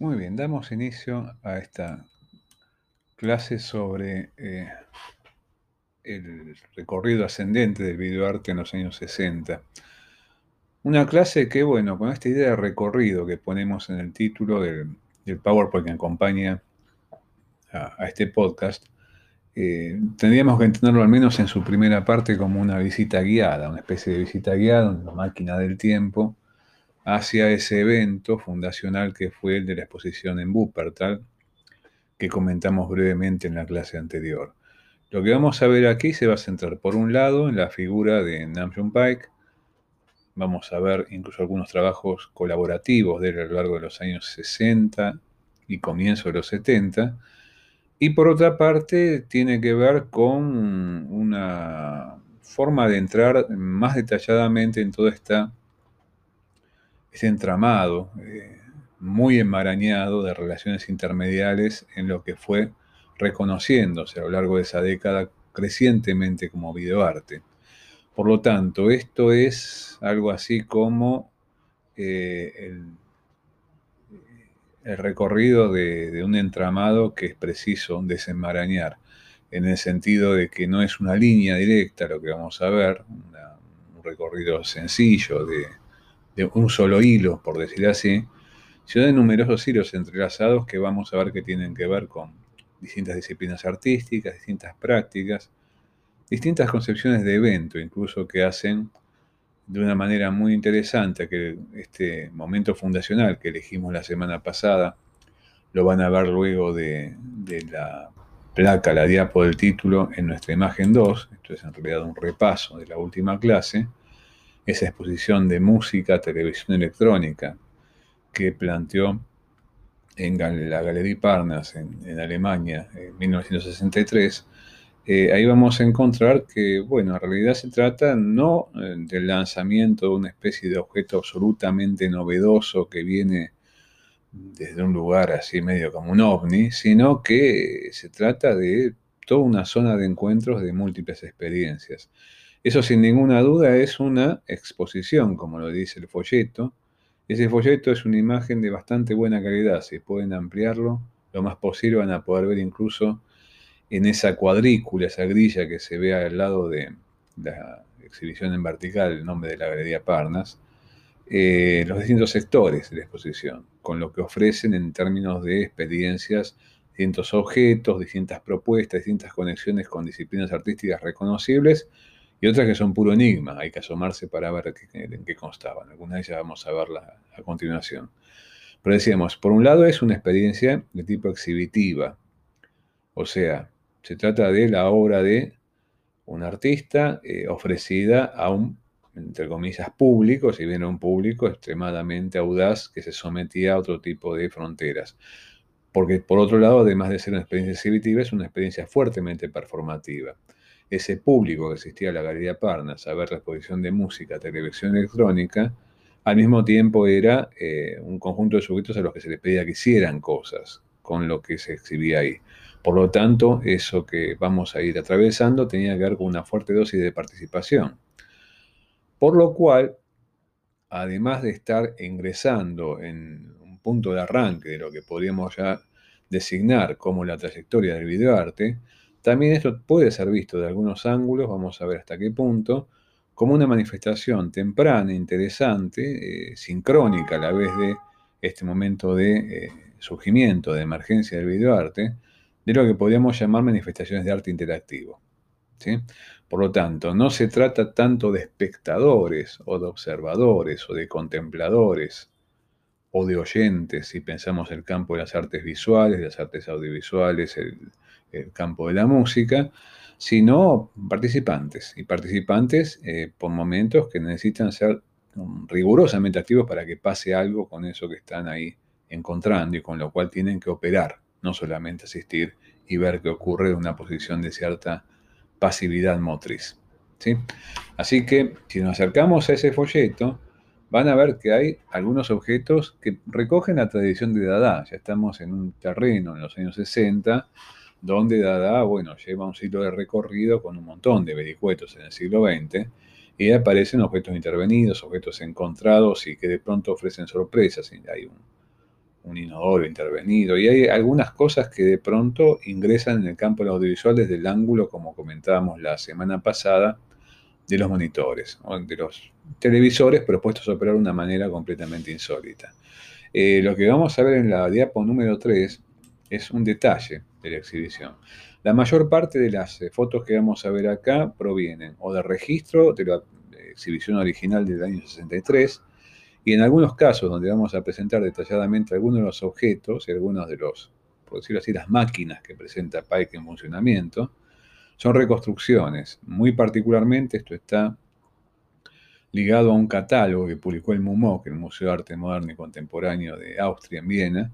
Muy bien, damos inicio a esta clase sobre eh, el recorrido ascendente del videoarte en los años 60. Una clase que, bueno, con esta idea de recorrido que ponemos en el título del, PowerPoint que acompaña a, este podcast, eh, tendríamos que entenderlo al menos en su primera parte como una visita guiada, una especie de visita guiada, una máquina del tiempo, hacia ese evento fundacional que fue el de la exposición en Wuppertal, que comentamos brevemente en la clase anterior. Lo que vamos a ver aquí se va a centrar, por un lado, en la figura de Nam June Paik. Vamos a ver incluso algunos trabajos colaborativos de él a lo largo de los años 60 y comienzo de los 70. Y por otra parte, tiene que ver con una forma de entrar más detalladamente en toda esta ese entramado eh, muy enmarañado de relaciones intermediales en lo que fue reconociéndose a lo largo de esa década crecientemente como videoarte. Por lo tanto, esto es algo así como eh, el, recorrido de, un entramado que es preciso desenmarañar, en el sentido de que no es una línea directa lo que vamos a ver, un recorrido sencillo de un solo hilo, por decir así, sino de numerosos hilos entrelazados que vamos a ver que tienen que ver con distintas disciplinas artísticas, distintas prácticas, distintas concepciones de evento, incluso que hacen de una manera muy interesante que este momento fundacional que elegimos la semana pasada, lo van a ver luego de, de la placa, la diapo del título en nuestra imagen 2, esto es en realidad un repaso de la última clase, esa exposición de música, televisión electrónica que planteó en la Galería Parnas en, Alemania en 1963, eh, ahí vamos a encontrar que, bueno, en realidad se trata no eh, del lanzamiento de una especie de objeto absolutamente novedoso que viene desde un lugar así medio como un ovni, sino que se trata de toda una zona de encuentros de múltiples experiencias. Eso sin ninguna duda es una exposición, como lo dice el folleto. Ese folleto es una imagen de bastante buena calidad. Si pueden ampliarlo lo más posible, van a poder ver incluso en esa cuadrícula, esa grilla que se ve al lado de la exhibición en vertical, el nombre de la Galería Parnas, eh, los distintos sectores de la exposición, con lo que ofrecen en términos de experiencias, distintos objetos, distintas propuestas, distintas conexiones con disciplinas artísticas reconocibles y otras que son puro enigma, hay que asomarse para ver en qué constaban. Algunas de ellas vamos a verlas a continuación. Pero decíamos, por un lado es una experiencia de tipo exhibitiva, o sea, se trata de la obra de un artista eh, ofrecida a un, entre comillas, público, si bien a un público extremadamente audaz que se sometía a otro tipo de fronteras. Porque por otro lado, además de ser una experiencia exhibitiva, es una experiencia fuertemente performativa ese público que asistía a la Galería Parnas a ver la exposición de música, televisión electrónica, al mismo tiempo era eh, un conjunto de sujetos a los que se les pedía que hicieran cosas con lo que se exhibía ahí. Por lo tanto, eso que vamos a ir atravesando tenía que ver con una fuerte dosis de participación. Por lo cual, además de estar ingresando en un punto de arranque de lo que podríamos ya designar como la trayectoria del videoarte, también esto puede ser visto de algunos ángulos, vamos a ver hasta qué punto, como una manifestación temprana, interesante, eh, sincrónica a la vez de este momento de eh, surgimiento, de emergencia del videoarte, de lo que podríamos llamar manifestaciones de arte interactivo. ¿sí? Por lo tanto, no se trata tanto de espectadores o de observadores o de contempladores o de oyentes, si pensamos el campo de las artes visuales, de las artes audiovisuales, el, el campo de la música, sino participantes, y participantes eh, por momentos que necesitan ser um, rigurosamente activos para que pase algo con eso que están ahí encontrando y con lo cual tienen que operar, no solamente asistir y ver qué ocurre en una posición de cierta pasividad motriz. ¿sí? Así que si nos acercamos a ese folleto, van a ver que hay algunos objetos que recogen la tradición de Dada. Ya estamos en un terreno en los años 60 donde Dada, bueno, lleva un ciclo de recorrido con un montón de vericuetos en el siglo XX, y aparecen objetos intervenidos, objetos encontrados y que de pronto ofrecen sorpresas. Hay un inodoro intervenido, y hay algunas cosas que de pronto ingresan en el campo del audiovisual desde el ángulo, como comentábamos la semana pasada, de los monitores, de los televisores propuestos a operar de una manera completamente insólita. Eh, lo que vamos a ver en la diapo número 3 es un detalle de la exhibición. La mayor parte de las eh, fotos que vamos a ver acá provienen o de registro de la exhibición original del año 63, y en algunos casos donde vamos a presentar detalladamente algunos de los objetos y algunos de los, por decirlo así, las máquinas que presenta Pike en funcionamiento, son reconstrucciones. Muy particularmente esto está ligado a un catálogo que publicó el MUMO, el Museo de Arte Moderno y Contemporáneo de Austria en Viena,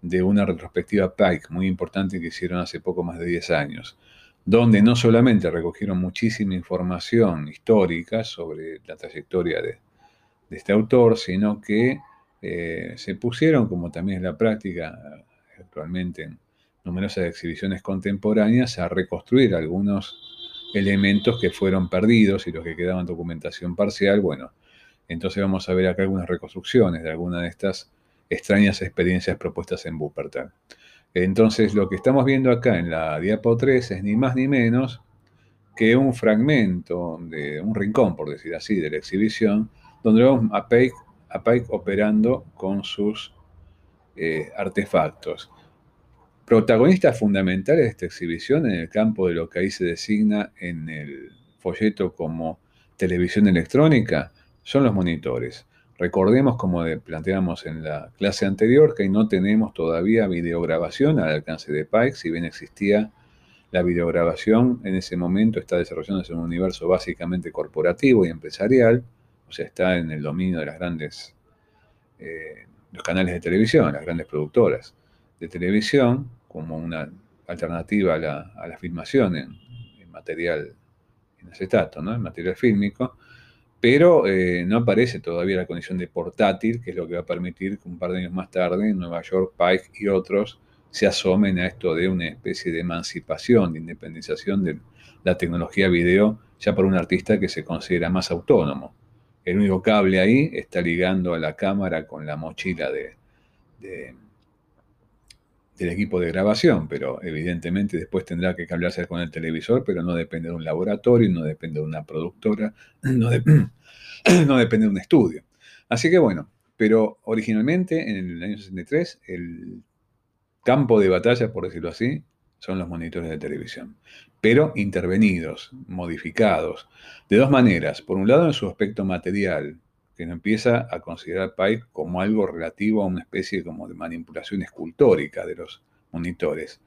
de una retrospectiva Pike muy importante que hicieron hace poco más de 10 años, donde no solamente recogieron muchísima información histórica sobre la trayectoria de, este autor, sino que eh, se pusieron, como también es la práctica actualmente en numerosas exhibiciones contemporáneas, a reconstruir algunos elementos que fueron perdidos y los que quedaban documentación parcial. Bueno, entonces vamos a ver acá algunas reconstrucciones de algunas de estas extrañas experiencias propuestas en Wuppertal. Entonces, lo que estamos viendo acá en la diapo 3 es ni más ni menos que un fragmento de un rincón, por decir así, de la exhibición, donde vemos a Pike, operando con sus eh, artefactos. Protagonistas fundamentales de esta exhibición en el campo de lo que ahí se designa en el folleto como televisión electrónica son los monitores. Recordemos, como planteamos en la clase anterior, que no tenemos todavía videograbación al alcance de Pike, si bien existía la videograbación, en ese momento está desarrollándose en un universo básicamente corporativo y empresarial, o sea, está en el dominio de las grandes, eh, los canales de televisión, las grandes productoras de televisión, como una alternativa a la, filmación en, en, material en acetato, ¿no? en material fílmico, pero eh, no aparece todavía la condición de portátil, que es lo que va a permitir que un par de años más tarde Nueva York, Pike y otros se asomen a esto de una especie de emancipación, de independización de la tecnología video, ya por un artista que se considera más autónomo. El único cable ahí está ligando a la cámara con la mochila de, del equipo de grabación, pero evidentemente después tendrá que cablearse con el televisor, pero no depende de un laboratorio, no depende de una productora, no, no depende de un estudio. Así que bueno, pero originalmente en el año 63 el campo de batalla, por decirlo así, son los monitores de televisión, pero intervenidos, modificados, de dos maneras. Por un lado, en su aspecto material, que no empieza a considerar Pike como algo relativo a una especie como de manipulación escultórica de los monitores,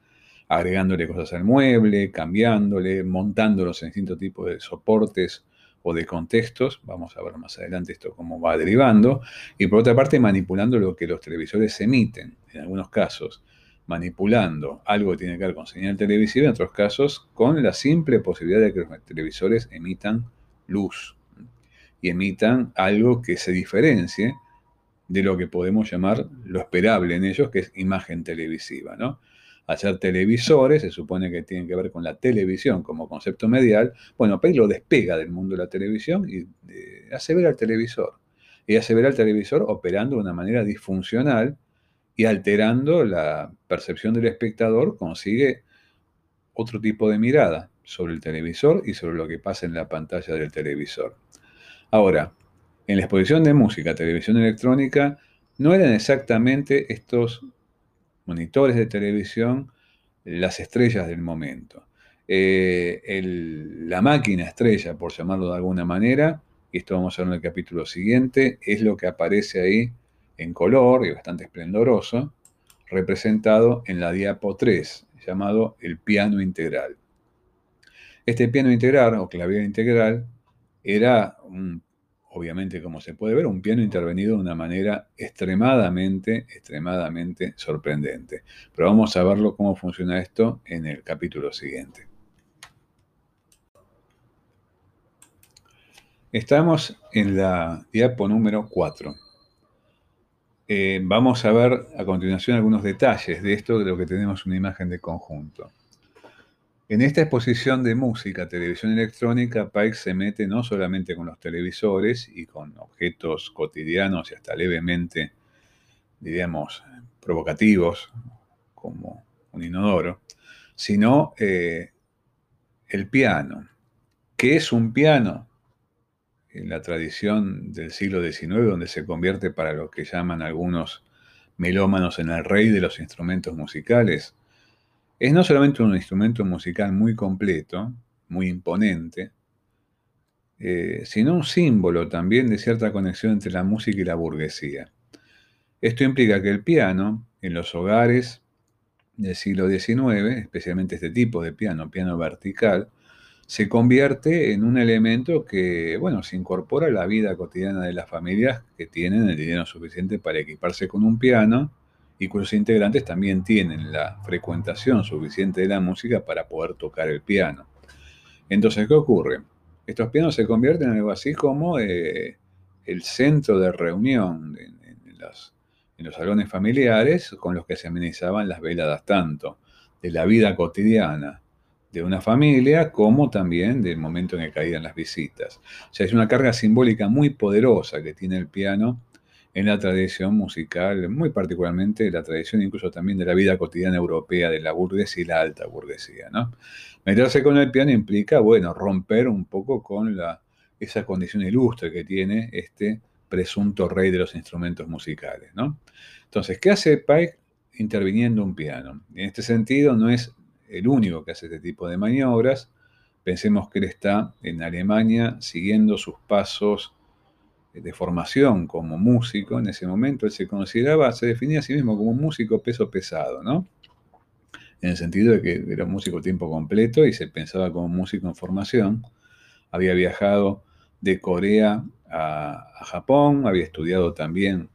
agregándole cosas al mueble, cambiándole, montándolos en distintos tipos de soportes o de contextos, vamos a ver más adelante esto cómo va derivando, y por otra parte manipulando lo que los televisores emiten, en algunos casos, manipulando algo que tiene que ver con señal televisiva, en otros casos con la simple posibilidad de que los televisores emitan luz y emitan algo que se diferencie de lo que podemos llamar lo esperable en ellos, que es imagen televisiva, ¿no? Hacer televisores se supone que tienen que ver con la televisión como concepto medial. Bueno, Pei lo despega del mundo de la televisión y eh, hace ver al televisor. Y hace ver al televisor operando de una manera disfuncional y alterando la percepción del espectador, consigue otro tipo de mirada sobre el televisor y sobre lo que pasa en la pantalla del televisor. Ahora, en la exposición de música, televisión electrónica, no eran exactamente estos monitores de televisión las estrellas del momento. Eh, la máquina estrella, por llamarlo de alguna manera, y esto vamos a ver en el capítulo siguiente, es lo que aparece ahí en color y bastante esplendoroso, representado en la diapo 3, llamado el piano integral. Este piano integral o clavier integral era, obviamente como se puede ver, un piano intervenido de una manera extremadamente, extremadamente sorprendente. Pero vamos a verlo cómo funciona esto en el capítulo siguiente. Estamos en la diapo número 4. Eh, vamos a ver a continuación algunos detalles de esto, de lo que tenemos una imagen de conjunto. En esta exposición de música, televisión electrónica, Pike se mete no solamente con los televisores y con objetos cotidianos y hasta levemente, diríamos, provocativos, como un inodoro, sino eh, el piano. ¿Qué es un piano? En la tradición del siglo XIX, donde se convierte para lo que llaman algunos melómanos en el rey de los instrumentos musicales, es no solamente un instrumento musical muy completo, muy imponente, eh, sino un símbolo también de cierta conexión entre la música y la burguesía. Esto implica que el piano, en los hogares del siglo XIX, especialmente este tipo de piano, piano vertical, se convierte en un elemento que, bueno, se incorpora a la vida cotidiana de las familias que tienen el dinero suficiente para equiparse con un piano y cuyos integrantes también tienen la frecuentación suficiente de la música para poder tocar el piano. Entonces, ¿qué ocurre? Estos pianos se convierten en algo así como eh, el centro de reunión en, en los salones familiares con los que se amenizaban las veladas tanto de la vida cotidiana de una familia como también del momento en que caían las visitas. O sea, es una carga simbólica muy poderosa que tiene el piano en la tradición musical, muy particularmente la tradición incluso también de la vida cotidiana europea de la burguesía y la alta burguesía. ¿no? Meterse con el piano implica, bueno, romper un poco con la, esa condición ilustre que tiene este presunto rey de los instrumentos musicales. ¿no? Entonces, ¿qué hace Pike interviniendo un piano? En este sentido, no es el único que hace este tipo de maniobras. Pensemos que él está en Alemania siguiendo sus pasos de formación como músico. En ese momento él se consideraba, se definía a sí mismo como un músico peso pesado, ¿no? En el sentido de que era un músico tiempo completo y se pensaba como músico en formación. Había viajado de Corea a, Japón, había estudiado también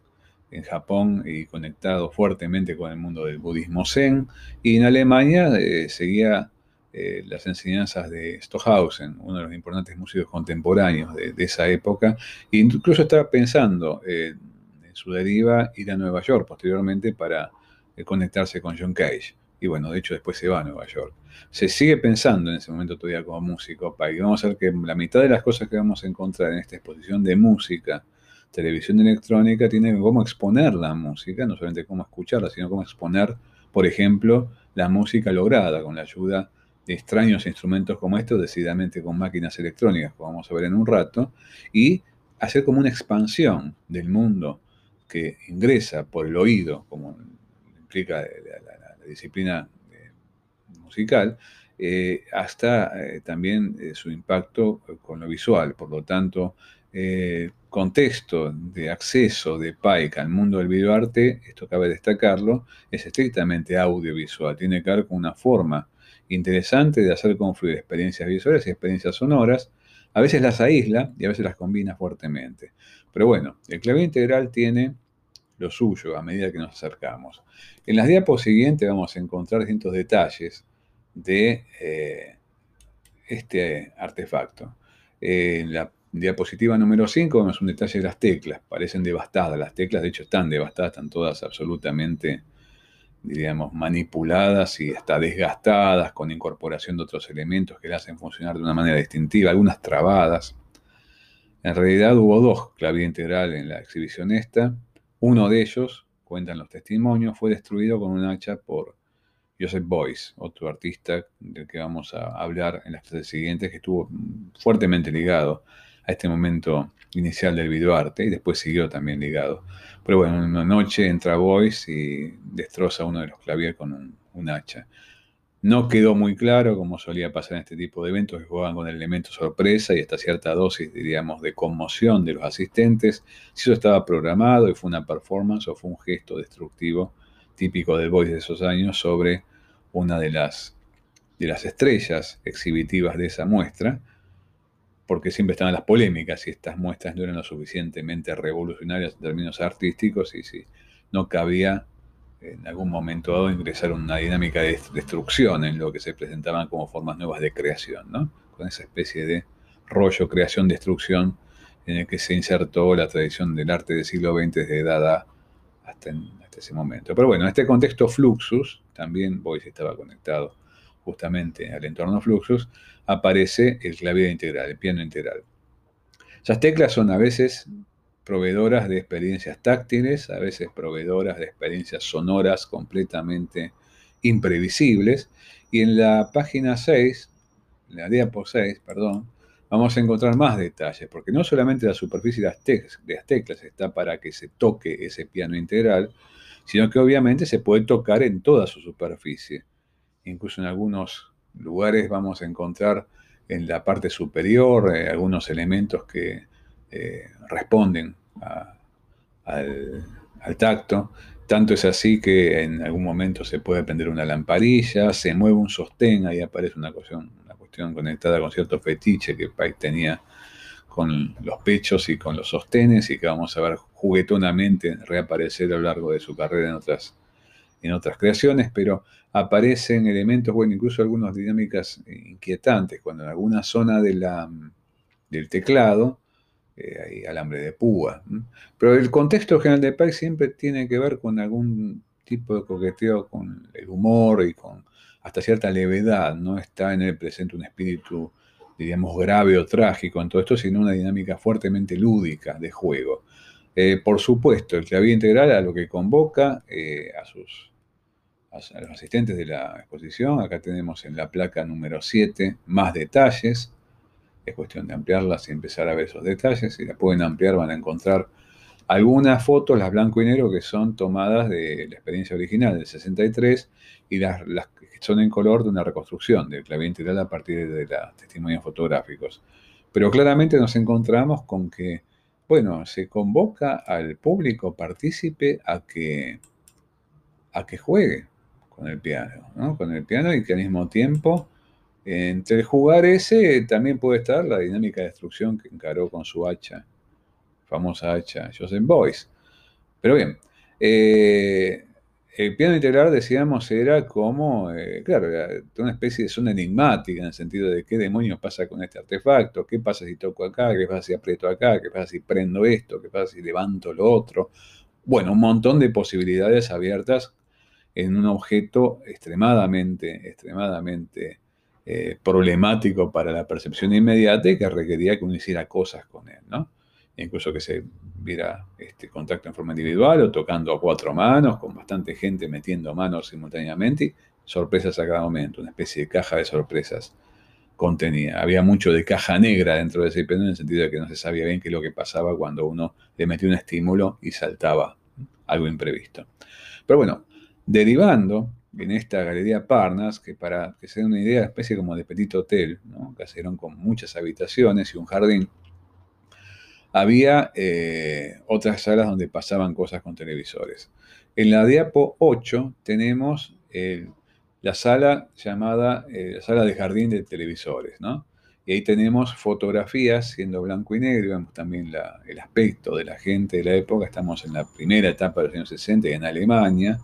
en Japón y conectado fuertemente con el mundo del budismo zen, y en Alemania eh, seguía eh, las enseñanzas de Stohausen, uno de los importantes músicos contemporáneos de, esa época, e incluso estaba pensando eh, en su deriva ir a Nueva York posteriormente para conectarse con John Cage. Y bueno, de hecho después se va a Nueva York. Se sigue pensando en ese momento todavía como músico, y vamos a ver que la mitad de las cosas que vamos a encontrar en esta exposición de música, televisión electrónica, tiene cómo exponer la música, no solamente cómo escucharla, sino cómo exponer, por ejemplo, la música lograda con la ayuda extraños instrumentos como estos, decididamente con máquinas electrónicas, como vamos a ver en un rato, y hacer como una expansión del mundo que ingresa por el oído, como implica la, disciplina eh, musical, eh, hasta eh, también su impacto con lo visual. Por lo tanto, contexto de acceso de Pike al mundo del videoarte, esto cabe destacarlo, es estrictamente audiovisual. Tiene que ver con una forma interesante de hacer confluir experiencias visuales y experiencias sonoras. A veces las aísla y a veces las combina fuertemente. Pero bueno, el clave integral tiene lo suyo a medida que nos acercamos. En las diapos siguientes vamos a encontrar distintos detalles de eh, este artefacto. en la diapositiva número 5 vemos un detalle de las teclas. Parecen devastadas. Las teclas, de hecho, están devastadas, están todas absolutamente, diríamos, manipuladas y hasta desgastadas con incorporación de otros elementos que las hacen funcionar de una manera distintiva, algunas trabadas. En realidad hubo dos clave integral en la exhibición esta. Uno de ellos, cuentan los testimonios, fue destruido con un hacha por Joseph Boyce, otro artista del que vamos a hablar en las clases siguientes, que estuvo fuertemente ligado a este momento inicial del videoarte y después siguió también ligado. Pero bueno, una noche entra Boyce y destroza uno de los clavier con un hacha. No quedó muy claro, como solía pasar en este tipo de eventos, que jugaban con el elemento sorpresa y esta cierta dosis, diríamos, de conmoción de los asistentes, si eso estaba programado y fue una performance o fue un gesto destructivo típico del Voice de esos años sobre una de las, de las estrellas exhibitivas de esa muestra, porque siempre estaban las polémicas si estas muestras no eran lo suficientemente revolucionarias en términos artísticos y si no cabía en algún momento dado ingresar una dinámica de destrucción en lo que se presentaban como formas nuevas de creación, ¿no? con esa especie de rollo creación-destrucción en el que se insertó la tradición del arte del siglo XX desde Dada hasta, hasta ese momento. Pero bueno, en este contexto Fluxus, también Boyce estaba conectado justamente al entorno Fluxus, aparece el clavier integral, el piano integral. Esas teclas son a veces proveedoras de experiencias táctiles, a veces proveedoras de experiencias sonoras completamente imprevisibles. Y en la página 6, en la diapo 6, perdón, vamos a encontrar más detalles, porque no solamente la superficie de las, teclas está para que se toque ese piano integral, sino que obviamente se puede tocar en toda su superficie. Incluso en algunos lugares vamos a encontrar en la parte superior eh, algunos elementos que eh, responden al, tacto. Tanto es así que en algún momento se puede prender una lamparilla, se mueve un sostén, ahí aparece una cuestión, una cuestión conectada con cierto fetiche que Pike tenía con los pechos y con los sostenes y que vamos a ver juguetonamente reaparecer a lo largo de su carrera en otras, en otras creaciones, pero aparecen elementos, bueno, incluso algunas dinámicas inquietantes, cuando en alguna zona de la, del teclado eh, hay alambre de púa. Pero el contexto general de Pike siempre tiene que ver con algún tipo de coqueteo con el humor y con hasta cierta levedad. No está en el presente un espíritu, diríamos, grave o trágico en todo esto, sino una dinámica fuertemente lúdica de juego. Eh, por supuesto, el clavín integral a lo que convoca eh, a sus los asistentes de la exposición. Acá tenemos en la placa número 7 más detalles es cuestión de ampliarlas y empezar a ver esos detalles. Si la pueden ampliar van a encontrar algunas fotos, las blanco y negro, que son tomadas de la experiencia original del 63 y las, que son en color de una reconstrucción del clavín integral a partir de los testimonios fotográficos. Pero claramente nos encontramos con que, bueno, se convoca al público partícipe a que, a que juegue con el piano, ¿no? Con el piano y que al mismo tiempo entre jugar ese también puede estar la dinámica de destrucción que encaró con su hacha, famosa hacha Joseph Boyce. Pero bien, eh, el piano integral, decíamos, era como, eh, claro, una especie de zona enigmática en el sentido de qué demonios pasa con este artefacto, qué pasa si toco acá, qué pasa si aprieto acá, qué pasa si prendo esto, qué pasa si levanto lo otro. Bueno, un montón de posibilidades abiertas en un objeto extremadamente, extremadamente eh, problemático para la percepción inmediata y que requería que uno hiciera cosas con él, ¿no? Incluso que se viera este contacto en forma individual o tocando a cuatro manos, con bastante gente metiendo manos simultáneamente, sorpresas a cada momento, una especie de caja de sorpresas contenía. Había mucho de caja negra dentro de ese IP en el sentido de que no se sabía bien qué es lo que pasaba cuando uno le metía un estímulo y saltaba algo imprevisto. Pero bueno, derivando en esta galería Parnas, que para que se den una idea, especie como de petit hotel, ¿no? caserón con muchas habitaciones y un jardín, había eh, otras salas donde pasaban cosas con televisores. En la diapo 8 tenemos la sala llamada eh, la sala de jardín de televisores, ¿no? Y ahí tenemos fotografías siendo blanco y negro, vemos también el aspecto de la gente de la época, estamos en la primera etapa de los años 60 en Alemania,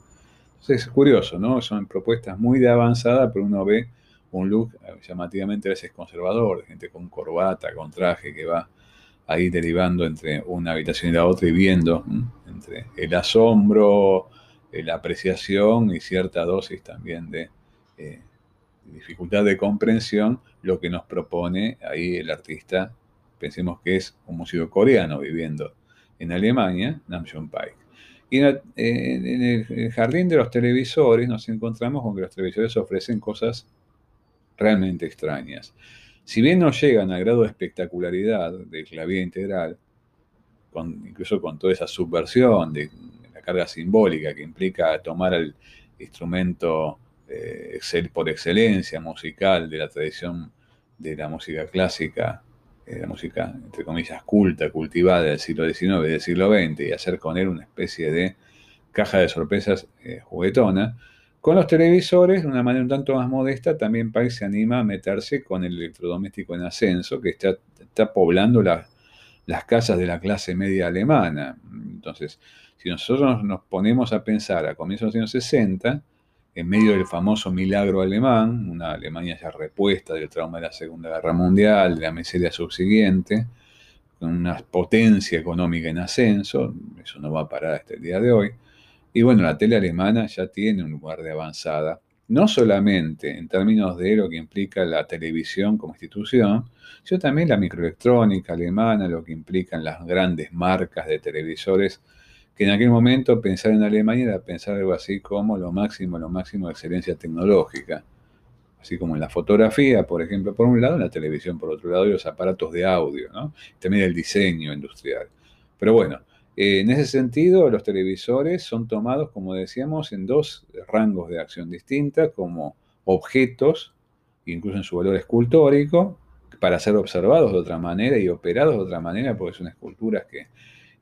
es curioso, ¿no? Son propuestas muy de avanzada, pero uno ve un look eh, llamativamente a veces conservador, gente con corbata, con traje, que va ahí derivando entre una habitación y la otra y viendo entre el asombro, eh, la apreciación y cierta dosis también de eh, dificultad de comprensión, lo que nos propone ahí el artista, pensemos que es un músico coreano viviendo en Alemania, Namjoon Paik. Y en, el jardín de los televisores nos encontramos con que los televisores ofrecen cosas realmente extrañas. Si bien no llegan al grado de espectacularidad del clavín integral, incluso con toda esa subversión de, la carga simbólica que implica tomar el instrumento eh, por excelencia musical de la tradición de la música clásica eh, la música, entre comillas, culta, cultivada del siglo XIX y del siglo XX, y hacer con él una especie de caja de sorpresas eh, juguetona. Con los televisores, de una manera un tanto más modesta, también Pike se anima a meterse con el electrodoméstico en ascenso, que está, está poblando las casas de la clase media alemana. Entonces, si nosotros nos ponemos a pensar a comienzos de los años 60, en medio del famoso milagro alemán, una Alemania ya repuesta del trauma de la Segunda Guerra Mundial, de la miseria subsiguiente, con una potencia económica en ascenso, eso no va a parar hasta el día de hoy. Y bueno, la tele alemana ya tiene un lugar de avanzada no solamente en términos de lo que implica la televisión como institución, sino también la microelectrónica alemana, lo que implican las grandes marcas de televisores, que en aquel momento pensar en Alemania era pensar algo así como lo máximo, lo máximo de excelencia tecnológica, así como en la fotografía, por ejemplo, por un lado, en la televisión, por otro lado, y los aparatos de audio, ¿no? también el diseño industrial. Pero bueno, eh, en ese sentido, los televisores son tomados, como decíamos, en dos rangos de acción distintas, como objetos, incluso en su valor escultórico, para ser observados de otra manera y operados de otra manera, porque son esculturas que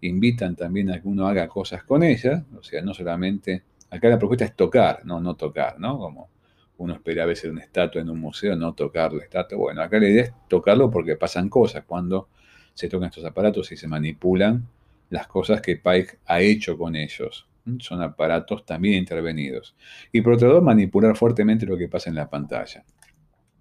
invitan también a que uno haga cosas con ellas, o sea, no solamente, acá la propuesta es tocar, no, no tocar, ¿no? Como uno espera a veces una estatua en un museo, no tocar la estatua. Bueno, acá la idea es tocarlo porque pasan cosas cuando se tocan estos aparatos y se manipulan las cosas que Pike ha hecho con ellos. Son aparatos también intervenidos. Y por otro lado, manipular fuertemente lo que pasa en la pantalla.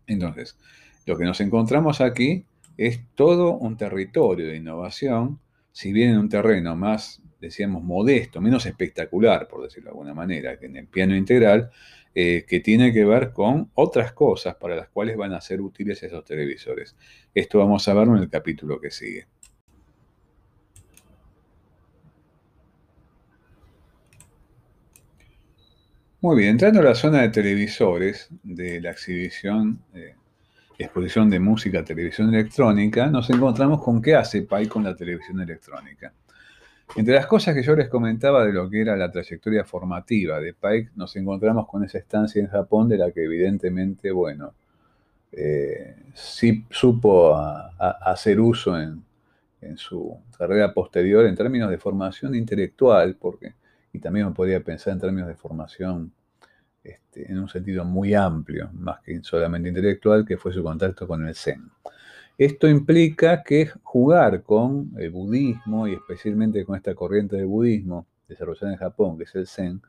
Entonces, lo que nos encontramos aquí es todo un territorio de innovación, si bien en un terreno más, decíamos, modesto, menos espectacular, por decirlo de alguna manera, que en el piano integral, eh, que tiene que ver con otras cosas para las cuales van a ser útiles esos televisores. Esto vamos a verlo en el capítulo que sigue. Muy bien, entrando a la zona de televisores de la exhibición, eh, exposición de música, televisión electrónica, nos encontramos con qué hace PAI con la televisión electrónica. Entre las cosas que yo les comentaba de lo que era la trayectoria formativa de Pike, nos encontramos con esa estancia en Japón de la que evidentemente, bueno, eh, sí supo hacer uso en, su carrera posterior en términos de formación intelectual, porque y también podía pensar en términos de formación este, en un sentido muy amplio, más que solamente intelectual, que fue su contacto con el Zen. Esto implica que jugar con el budismo y especialmente con esta corriente de budismo desarrollada en Japón, que es el Zen,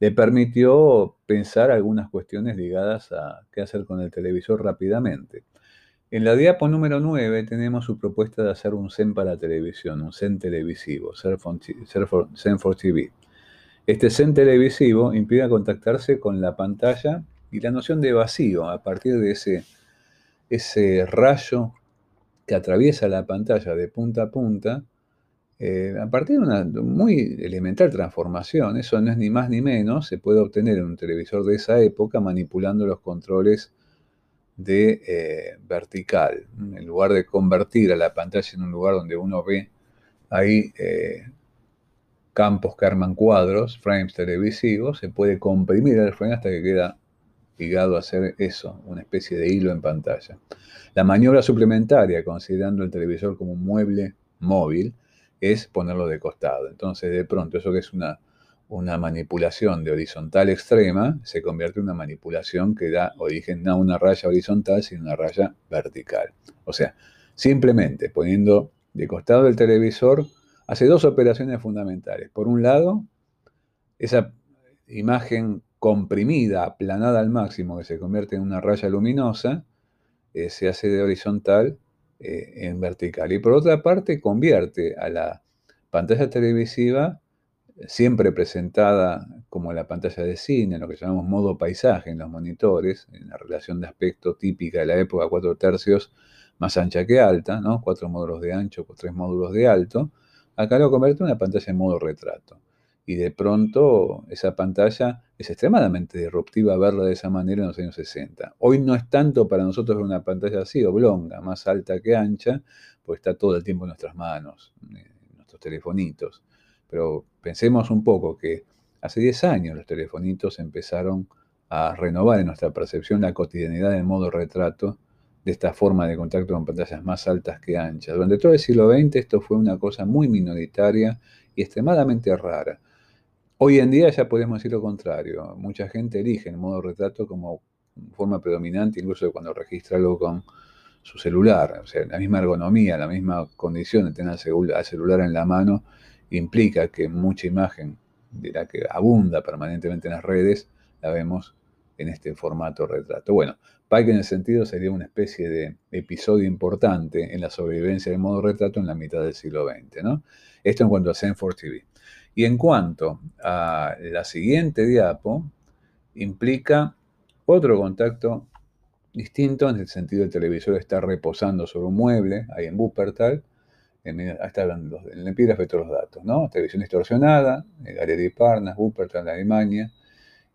le permitió pensar algunas cuestiones ligadas a qué hacer con el televisor rápidamente. En la diapo número 9 tenemos su propuesta de hacer un Zen para televisión, un Zen televisivo, Zen for TV. Este Zen televisivo implica contactarse con la pantalla y la noción de vacío a partir de ese, ese rayo que atraviesa la pantalla de punta a punta, eh, a partir de una muy elemental transformación, eso no es ni más ni menos, se puede obtener en un televisor de esa época manipulando los controles de eh, vertical. En lugar de convertir a la pantalla en un lugar donde uno ve ahí eh, campos que arman cuadros, frames televisivos, se puede comprimir el frame hasta que queda ligado a hacer eso, una especie de hilo en pantalla. La maniobra suplementaria, considerando el televisor como un mueble móvil, es ponerlo de costado. Entonces, de pronto, eso que es una, una manipulación de horizontal extrema, se convierte en una manipulación que da origen no a una raya horizontal, sino una raya vertical. O sea, simplemente poniendo de costado el televisor, hace dos operaciones fundamentales. Por un lado, esa imagen comprimida, aplanada al máximo, que se convierte en una raya luminosa, eh, se hace de horizontal eh, en vertical. Y por otra parte, convierte a la pantalla televisiva, siempre presentada como la pantalla de cine, lo que llamamos modo paisaje en los monitores, en la relación de aspecto típica de la época, cuatro tercios más ancha que alta, ¿no? cuatro módulos de ancho por tres módulos de alto, Acá lo convierte en una pantalla en modo retrato. Y de pronto esa pantalla es extremadamente disruptiva verla de esa manera en los años 60. Hoy no es tanto para nosotros una pantalla así, oblonga, más alta que ancha, pues está todo el tiempo en nuestras manos, en nuestros telefonitos. Pero pensemos un poco que hace 10 años los telefonitos empezaron a renovar en nuestra percepción la cotidianidad en modo retrato de esta forma de contacto con pantallas más altas que anchas. Durante todo el siglo XX esto fue una cosa muy minoritaria y extremadamente rara. Hoy en día ya podemos decir lo contrario. Mucha gente elige el modo retrato como forma predominante, incluso cuando registra algo con su celular. O sea, la misma ergonomía, la misma condición de tener el celular en la mano implica que mucha imagen de la que abunda permanentemente en las redes la vemos en este formato retrato. Bueno, Pike en el sentido sería una especie de episodio importante en la sobrevivencia del modo retrato en la mitad del siglo XX. ¿no? Esto en cuanto a Zen TV. Y en cuanto a la siguiente diapo, implica Otro contacto distinto en el sentido del televisor está reposando sobre un mueble, ahí en Wuppertal, en, hasta en el epígrafe todos los datos, ¿no? Televisión distorsionada, Galería Parnas, Wuppertal, Alemania,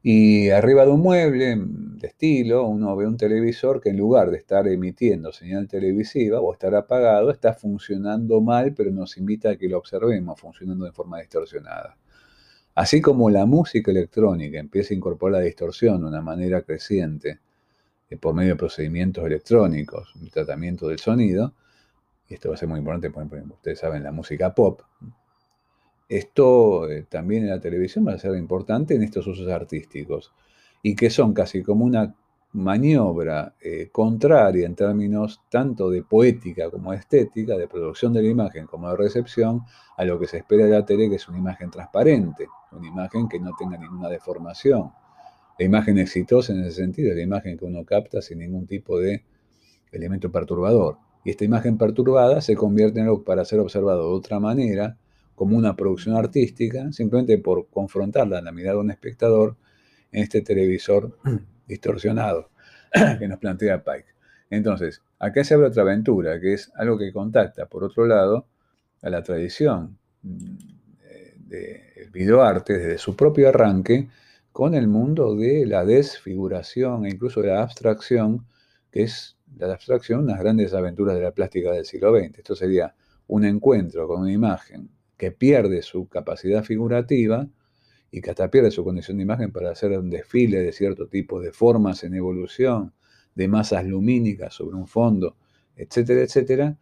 y arriba de un mueble de estilo, uno ve un televisor que en lugar de estar emitiendo señal televisiva o estar apagado, está funcionando mal, pero nos invita a que lo observemos funcionando de forma distorsionada. Así como la música electrónica empieza a incorporar la distorsión de una manera creciente eh, por medio de procedimientos electrónicos, el tratamiento del sonido, y esto va a ser muy importante, por ejemplo, ustedes saben, la música pop, esto eh, también en la televisión va a ser importante en estos usos artísticos y que son casi como una maniobra eh, contraria en términos tanto de poética como estética, de producción de la imagen como de recepción, a lo que se espera de la tele, que es una imagen transparente, una imagen que no tenga ninguna deformación. La imagen exitosa en ese sentido es la imagen que uno capta sin ningún tipo de elemento perturbador. Y esta imagen perturbada se convierte en algo para ser observado de otra manera, como una producción artística, simplemente por confrontarla en la mirada de un espectador en este televisor distorsionado que nos plantea Pike. Entonces, acá se abre otra aventura, que es algo que contacta, por otro lado, a la tradición mm, del videoarte desde su propio arranque con el mundo de la desfiguración e incluso de la abstracción, que es la abstracción, las grandes aventuras de la plástica del siglo XX. Esto sería un encuentro con una imagen que pierde su capacidad figurativa y que hasta pierde su condición de imagen para hacer un desfile de cierto tipo de formas en evolución, de masas lumínicas sobre un fondo, etcétera, etcétera,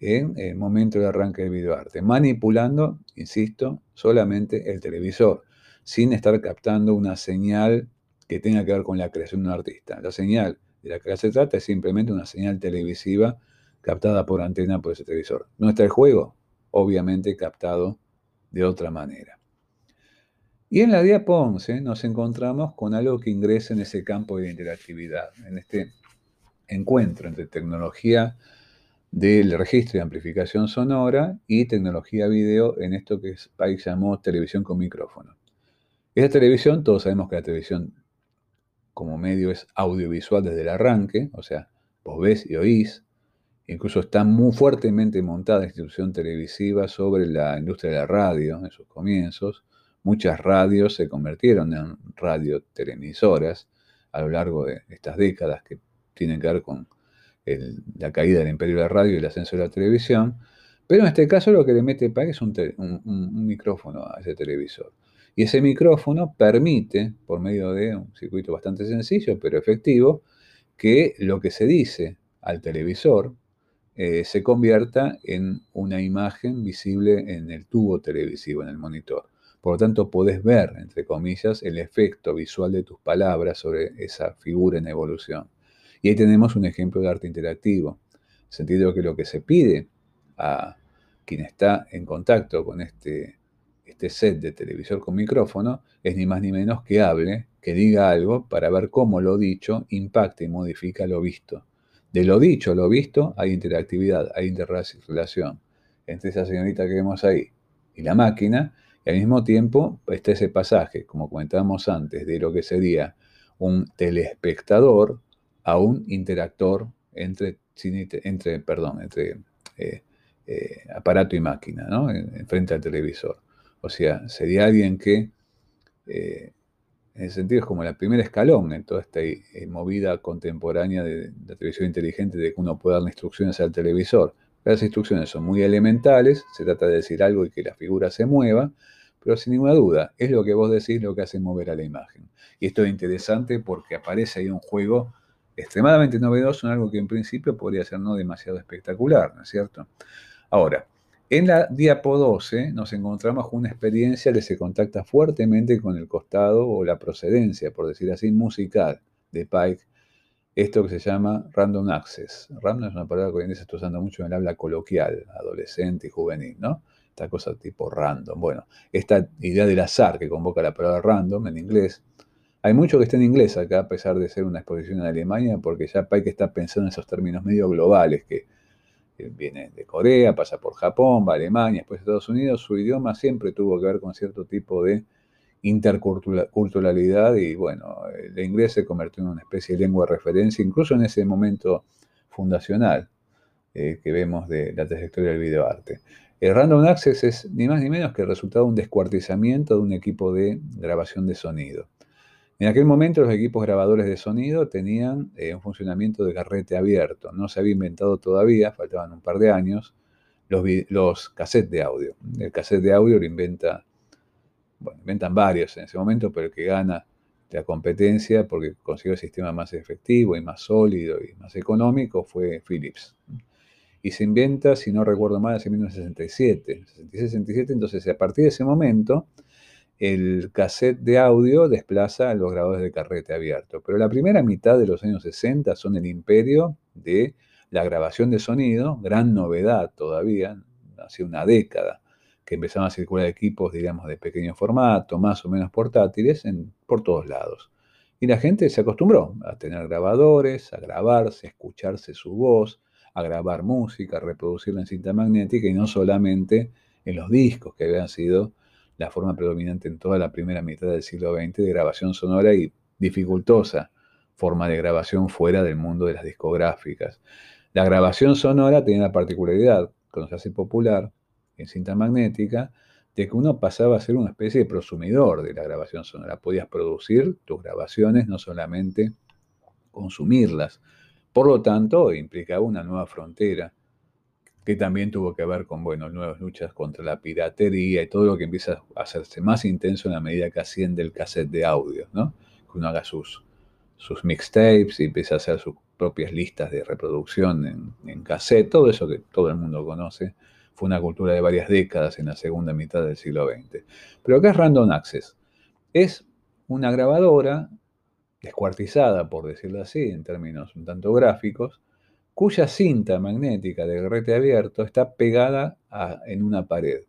en el momento de arranque del videoarte, manipulando, insisto, solamente el televisor, sin estar captando una señal que tenga que ver con la creación de un artista. La señal de la que se trata es simplemente una señal televisiva captada por antena por ese televisor. ¿No está el juego? Obviamente captado de otra manera. Y en la diapo 11 nos encontramos con algo que ingresa en ese campo de interactividad, en este encuentro entre tecnología del registro y amplificación sonora y tecnología video en esto que Spike llamó televisión con micrófono. Esta televisión, todos sabemos que la televisión como medio es audiovisual desde el arranque, o sea, vos ves y oís, Incluso está muy fuertemente montada la institución televisiva sobre la industria de la radio en sus comienzos. Muchas radios se convirtieron en radiotelevisoras a lo largo de estas décadas que tienen que ver con la caída del imperio de la radio y el ascenso de la televisión. Pero en este caso lo que le mete PAC es un micrófono a ese televisor. Y ese micrófono permite, por medio de un circuito bastante sencillo pero efectivo, que lo que se dice al televisor, eh, se convierta en una imagen visible en el tubo televisivo, en el monitor. Por lo tanto, podés ver, entre comillas, el efecto visual de tus palabras sobre esa figura en evolución. Y ahí tenemos un ejemplo de arte interactivo, sentido que lo que se pide a quien está en contacto con este, este set de televisor con micrófono es ni más ni menos que hable, que diga algo para ver cómo lo dicho impacta y modifica lo visto. De lo dicho, lo visto, hay interactividad, hay interrelación entre esa señorita que vemos ahí y la máquina, y al mismo tiempo está ese pasaje, como comentábamos antes, de lo que sería un telespectador a un interactor entre, entre, entre eh, eh, aparato y máquina, ¿no? frente al televisor. O sea, sería alguien que eh, en ese sentido es como el primer escalón en toda esta eh, movida contemporánea de, la televisión inteligente, de que uno puede dar instrucciones al televisor. Las instrucciones son muy elementales, se trata de decir algo y que la figura se mueva, pero sin ninguna duda, es lo que vos decís lo que hace mover a la imagen. Y esto es interesante porque aparece ahí un juego extremadamente novedoso algo que en principio podría ser no demasiado espectacular, ¿no es cierto? Ahora, en la diapo 12 nos encontramos con una experiencia que se contacta fuertemente con el costado o la procedencia, por decir así, musical de Pike, esto que se llama random access. Random es una palabra que hoy en día se está usando mucho en el habla coloquial, adolescente y juvenil, ¿no? Esta cosa tipo random. Bueno, esta idea del azar que convoca la palabra random en inglés. Hay mucho que está en inglés acá, a pesar de ser una exposición en Alemania, porque ya Pike está pensando en esos términos medio globales que viene de Corea, pasa por Japón, va a Alemania, después Estados Unidos, su idioma siempre tuvo que ver con cierto tipo de interculturalidad y bueno, el inglés se convirtió en una especie de lengua de referencia, incluso en ese momento fundacional eh, que vemos de la trayectoria del videoarte. El Random Access es ni más ni menos que el resultado de un descuartizamiento de un equipo de grabación de sonido. En aquel momento los equipos grabadores de sonido tenían eh, un funcionamiento de carrete abierto. No se había inventado todavía, faltaban un par de años, los, los cassettes de audio. El cassette de audio lo inventa, bueno, inventan varios en ese momento, pero el que gana la competencia porque consiguió el sistema más efectivo y más sólido y más económico fue Philips y se inventa, si no recuerdo mal, en 1967, 66-67, entonces a partir de ese momento el cassette de audio desplaza a los grabadores de carrete abierto. Pero la primera mitad de los años 60 son el imperio de la grabación de sonido, gran novedad todavía, hace una década, que empezaron a circular equipos, digamos, de pequeño formato, más o menos portátiles, por todos lados. Y la gente se acostumbró a tener grabadores, a grabarse, a escucharse su voz, a grabar música, a reproducirla en cinta magnética y no solamente en los discos que habían sido la forma predominante en toda la primera mitad del siglo XX de grabación sonora y dificultosa forma de grabación fuera del mundo de las discográficas. La grabación sonora tiene la particularidad, cuando se hace popular en cinta magnética, de que uno pasaba a ser una especie de prosumidor de la grabación sonora. Podías producir tus grabaciones, no solamente consumirlas. Por lo tanto, implicaba una nueva frontera que también tuvo que ver con bueno, nuevas luchas contra la piratería y todo lo que empieza a hacerse más intenso en la medida que asciende el cassette de audio, ¿no? que uno haga sus, sus mixtapes y empieza a hacer sus propias listas de reproducción en, en cassette, todo eso que todo el mundo conoce, fue una cultura de varias décadas en la segunda mitad del siglo XX. Pero ¿qué es Random Access? Es una grabadora descuartizada, por decirlo así, en términos un tanto gráficos, cuya cinta magnética de rete abierto está pegada en una pared.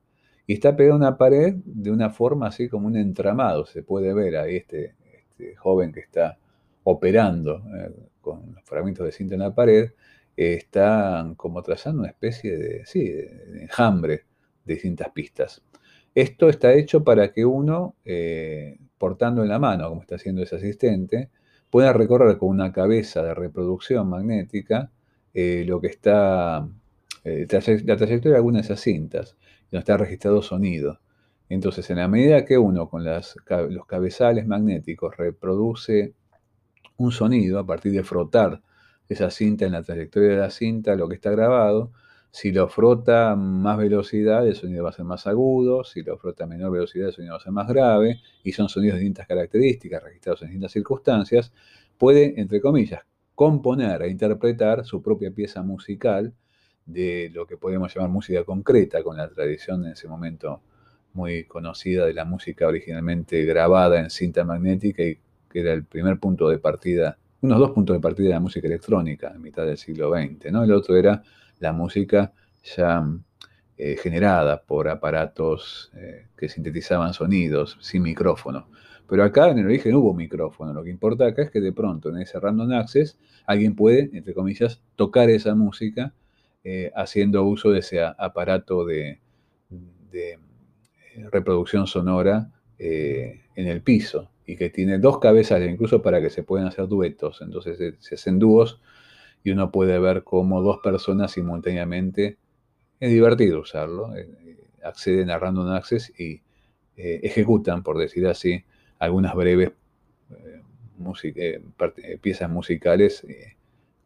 Y está pegada a una pared de una forma así como un entramado. Se puede ver ahí este, este joven que está operando eh, con fragmentos de cinta en la pared, está como trazando una especie de, sí, de enjambre de distintas pistas. Esto está hecho para que uno eh, portando en la mano, como está haciendo ese asistente, pueda recorrer con una cabeza de reproducción magnética eh, lo que está, eh, la trayectoria de algunas de esas cintas, donde está registrado sonido. Entonces, en la medida que uno con los cabezales magnéticos reproduce un sonido a partir de frotar esa cinta en la trayectoria de la cinta, lo que está grabado, si lo frota más velocidad, el sonido va a ser más agudo. Si lo frota a menor velocidad, el sonido va a ser más grave. Y son sonidos de distintas características, registrados en distintas circunstancias. Puede, entre comillas, componer e interpretar su propia pieza musical de lo que podemos llamar música concreta, con la tradición en ese momento muy conocida de la música originalmente grabada en cinta magnética y que era el primer punto de partida, unos dos puntos de partida de la música electrónica en mitad del siglo XX. ¿no? El otro era la música ya eh, generada por aparatos eh, que sintetizaban sonidos sin micrófono. Pero acá en el origen hubo micrófono. Lo que importa acá es que de pronto en ese random access alguien puede, entre comillas, tocar esa música eh, haciendo uso de ese aparato de, reproducción sonora en el piso y que tiene dos cabezas incluso para que se puedan hacer duetos. Entonces se hacen dúos y uno puede ver cómo dos personas simultáneamente, es divertido usarlo, eh, acceden a Random Access y eh, ejecutan, por decir así, algunas breves eh, piezas musicales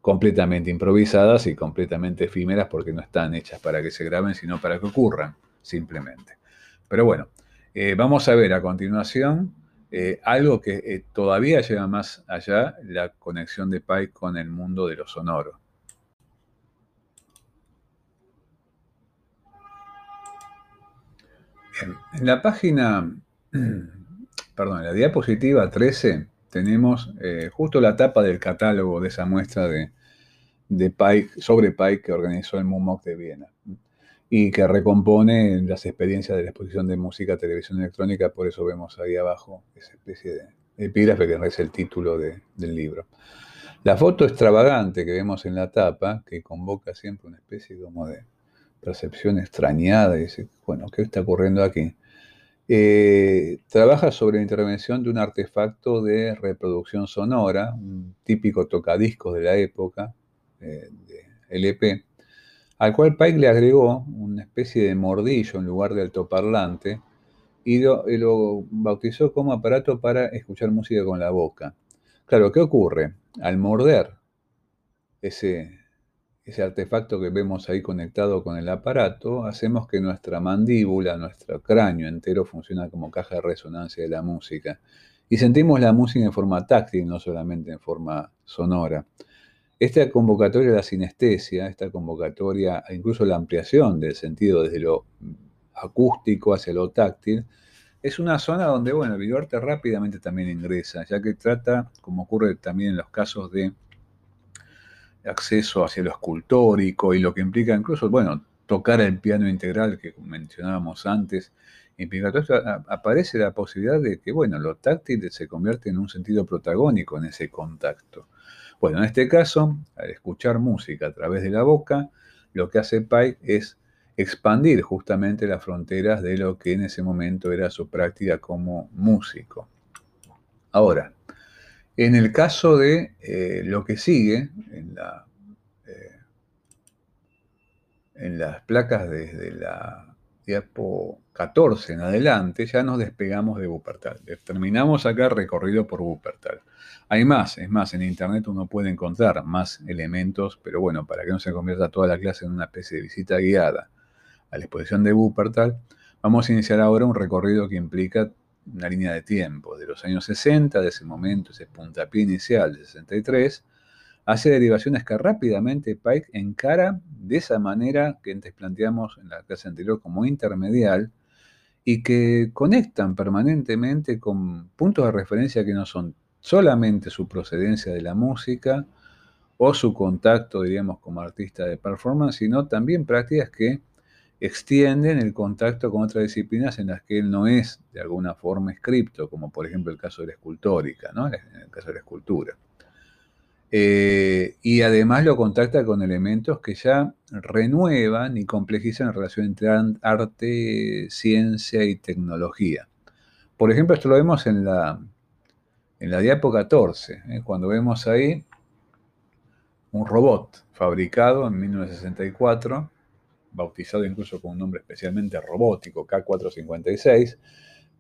completamente improvisadas y completamente efímeras porque no están hechas para que se graben, sino para que ocurran, simplemente. Pero bueno, vamos a ver a continuación eh, algo que eh, todavía lleva más allá, la conexión de Pike con el mundo de lo sonoro. En la página, perdón, en la diapositiva 13 tenemos eh, justo la tapa del catálogo de esa muestra de, de Pike, sobre Pike que organizó el MUMOC de Viena y que recompone las experiencias de la exposición de música, televisión electrónica, por eso vemos ahí abajo esa especie de epígrafe que es el título del libro. La foto extravagante que vemos en la tapa, que convoca siempre una especie como de percepción extrañada, y dice, bueno, ¿qué está ocurriendo aquí? Eh, trabaja sobre la intervención de un artefacto de reproducción sonora, un típico tocadiscos de la época, eh, LP, al cual Pike le agregó una especie de mordillo en lugar de altoparlante y lo, bautizó como aparato para escuchar música con la boca. Claro, ¿qué ocurre? Al morder ese, ese artefacto que vemos ahí conectado con el aparato, hacemos que nuestra mandíbula, nuestro cráneo entero funcione como caja de resonancia de la música. Y sentimos la música en forma táctil, no solamente en forma sonora. Esta convocatoria de la sinestesia, esta convocatoria, incluso la ampliación del sentido desde lo acústico hacia lo táctil, es una zona donde, bueno, el videoarte rápidamente también ingresa, ya que trata, como ocurre también en los casos de acceso hacia lo escultórico y lo que implica incluso, bueno, tocar el piano integral que mencionábamos antes, implica todo esto, aparece la posibilidad de que, bueno, lo táctil se convierte en un sentido protagónico en ese contacto. Bueno, en este caso, al escuchar música a través de la boca, lo que hace Pike es expandir justamente las fronteras de lo que en ese momento era su práctica como músico. Ahora, en el caso de eh, lo que sigue, en, eh, en las placas desde la diapo 14 en adelante, ya nos despegamos de Wuppertal. Terminamos acá recorrido por Wuppertal. Hay más, es más, en internet uno puede encontrar más elementos, pero bueno, para que no se convierta toda la clase en una especie de visita guiada a la exposición de Wuppertal, vamos a iniciar ahora un recorrido que implica una línea de tiempo de los años 60, de ese momento, ese puntapié inicial de 63, hace derivaciones que rápidamente Pike encara de esa manera que antes planteamos en la clase anterior como intermedial y que conectan permanentemente con puntos de referencia que no son solamente su procedencia de la música o su contacto, diríamos, como artista de performance, sino también prácticas que extienden el contacto con otras disciplinas en las que él no es de alguna forma escripto, como por ejemplo el caso de la escultórica, ¿no? en el caso de la escultura. Eh, y además lo contacta con elementos que ya renuevan y complejizan la relación entre arte, ciencia y tecnología. Por ejemplo, esto lo vemos en la, en la diapo 14, ¿eh? cuando vemos ahí un robot fabricado en 1964, bautizado incluso con un nombre especialmente robótico, K456,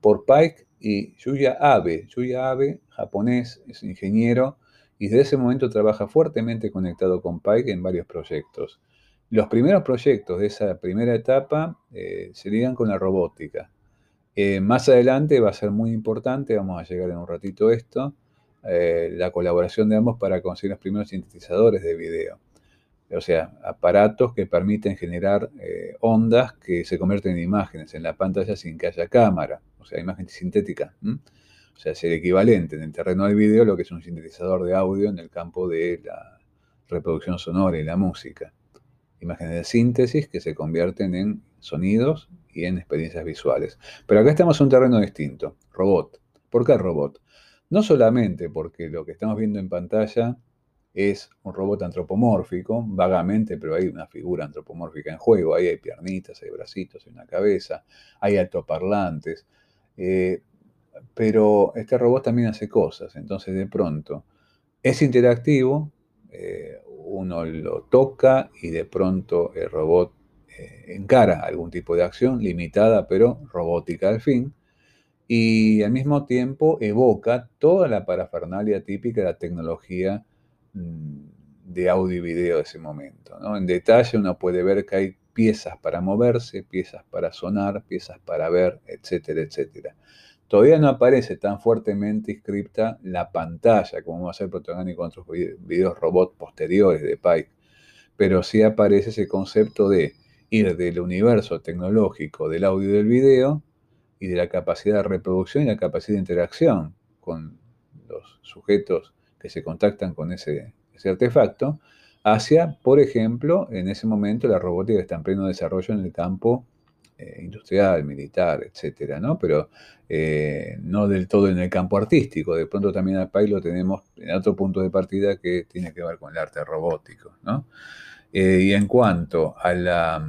por Pike y Yuya Abe. Yuya Abe, japonés, es ingeniero y desde ese momento trabaja fuertemente conectado con Pike en varios proyectos. Los primeros proyectos de esa primera etapa eh, se con la robótica. Eh, más adelante va a ser muy importante, vamos a llegar en un ratito a esto, eh, la colaboración de ambos para conseguir los primeros sintetizadores de video. O sea, aparatos que permiten generar eh, ondas que se convierten en imágenes en la pantalla sin que haya cámara, o sea, imagen sintética. O sea, es el equivalente en el terreno del video lo que es un sintetizador de audio en el campo de la reproducción sonora y la música. Imágenes de síntesis que se convierten en sonidos y en experiencias visuales. Pero acá estamos en un terreno distinto, robot. ¿Por qué robot? No solamente porque lo que estamos viendo en pantalla es un robot antropomórfico, vagamente, pero hay una figura antropomórfica en juego, ahí hay piernitas, hay bracitos, hay una cabeza, hay altoparlantes, eh, pero este robot también hace cosas, entonces de pronto es interactivo, eh, uno lo toca y de pronto el robot eh, encara algún tipo de acción limitada pero robótica al fin y al mismo tiempo evoca toda la parafernalia típica de la tecnología de audio y video de ese momento. En detalle uno puede ver que hay piezas para moverse, piezas para sonar, piezas para ver, etcétera, etcétera. Todavía no aparece tan fuertemente inscripta la pantalla como va a ser protagónico en otros videos robot posteriores de Pike, pero sí aparece ese concepto de ir del universo tecnológico del audio y del video y de la capacidad de reproducción y la capacidad de interacción con los sujetos que se contactan con ese, artefacto, hacia, por ejemplo, en ese momento la robótica está en pleno desarrollo en el campo eh, industrial, militar, etcétera, ¿no? Pero eh, no del todo en el campo artístico. De pronto también al país lo tenemos en otro punto de partida que tiene que ver con el arte robótico, ¿no? Eh, y en cuanto a la,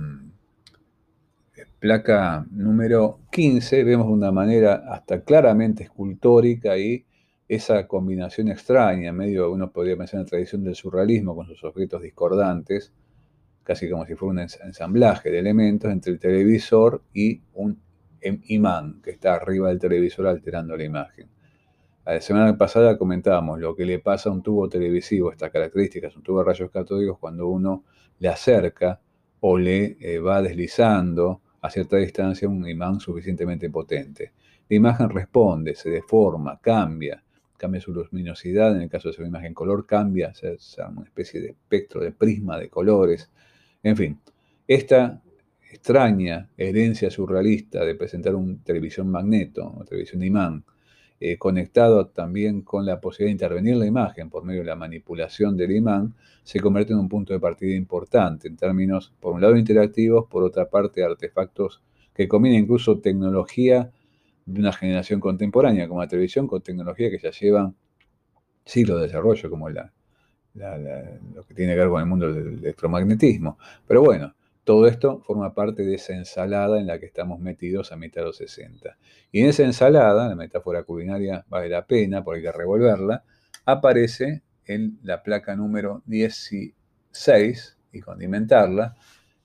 placa número 15, vemos de una manera hasta claramente escultórica y esa combinación extraña, medio uno podría pensar en la tradición del surrealismo con sus objetos discordantes, casi como si fuera un ensamblaje de elementos entre el televisor y un imán que está arriba del televisor alterando la imagen. La semana pasada comentábamos lo que le pasa a un tubo televisivo, estas características, un tubo de rayos catódicos, cuando uno le acerca o le eh, va deslizando a cierta distancia un imán suficientemente potente. La imagen responde, se deforma, cambia, cambia su luminosidad, en el caso de ser una imagen color cambia, se una especie de espectro de prisma de colores, en fin. Esta extraña herencia surrealista de presentar un televisión magneto, una televisión imán, eh, conectado también con la posibilidad de intervenir la imagen por medio de la manipulación del imán, se convierte en un punto de partida importante en términos, por un lado, interactivos, por otra parte, artefactos que combinan incluso tecnología de una generación contemporánea como la televisión con tecnología que ya llevan siglos de desarrollo, como lo que tiene que ver con el mundo del electromagnetismo. Pero bueno, todo esto forma parte de esa ensalada en la que estamos metidos a mitad de los 60. Y en esa ensalada, la metáfora culinaria vale la pena porque hay que revolverla, aparece en la placa número 16 y condimentarla,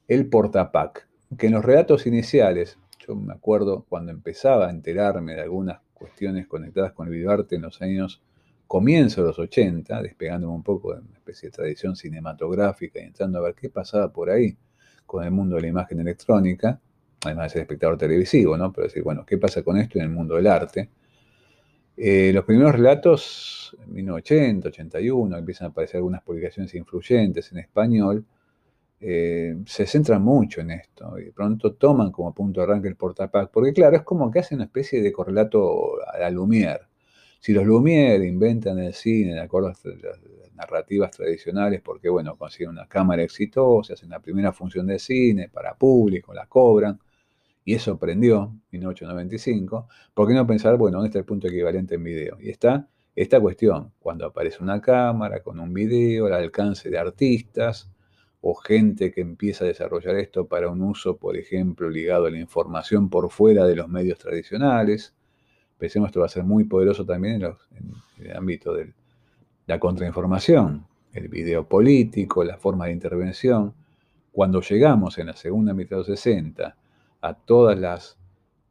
el portapac, que en los relatos iniciales yo me acuerdo cuando empezaba a enterarme de algunas cuestiones conectadas con el videoarte en los años comienzo de los 80, despegándome un poco de una especie de tradición cinematográfica y entrando a ver qué pasaba por ahí con el mundo de la imagen electrónica, además de ser espectador televisivo, ¿no? Pero decir, bueno, ¿qué pasa con esto en el mundo del arte? Eh, los primeros relatos, en 1980, 81, empiezan a aparecer algunas publicaciones influyentes en español, eh, se centran mucho en esto y de pronto toman como punto de arranque el portapac, porque claro, es como que hacen una especie de correlato a la Lumière. Si los Lumière inventan el cine de acuerdo a las narrativas tradicionales, porque bueno, consiguen una cámara exitosa, hacen la primera función de cine para público, la cobran, y eso prendió, en 1895, ¿por qué no pensar, bueno, dónde está el punto equivalente en video? Y está esta cuestión, cuando aparece una cámara con un video, al alcance de artistas, o gente que empieza a desarrollar esto para un uso, por ejemplo, ligado a la información por fuera de los medios tradicionales. Pensemos esto va a ser muy poderoso también en, el ámbito de la contrainformación, el video político, la forma de intervención. Cuando llegamos en la segunda mitad de los 60 a todas las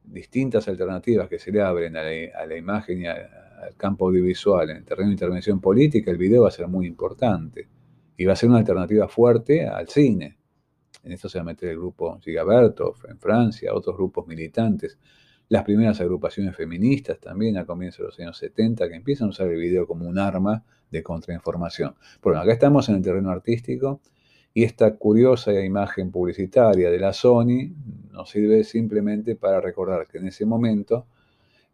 distintas alternativas que se le abren a la, imagen y al campo audiovisual en el terreno de intervención política, el video va a ser muy importante y va a ser una alternativa fuerte al cine. En esto se va a meter el grupo Gigabertov en Francia, otros grupos militantes, las primeras agrupaciones feministas también a comienzos de los años 70 que empiezan a usar el video como un arma de contrainformación. Bueno, acá estamos en el terreno artístico y esta curiosa imagen publicitaria de la Sony nos sirve simplemente para recordar que en ese momento,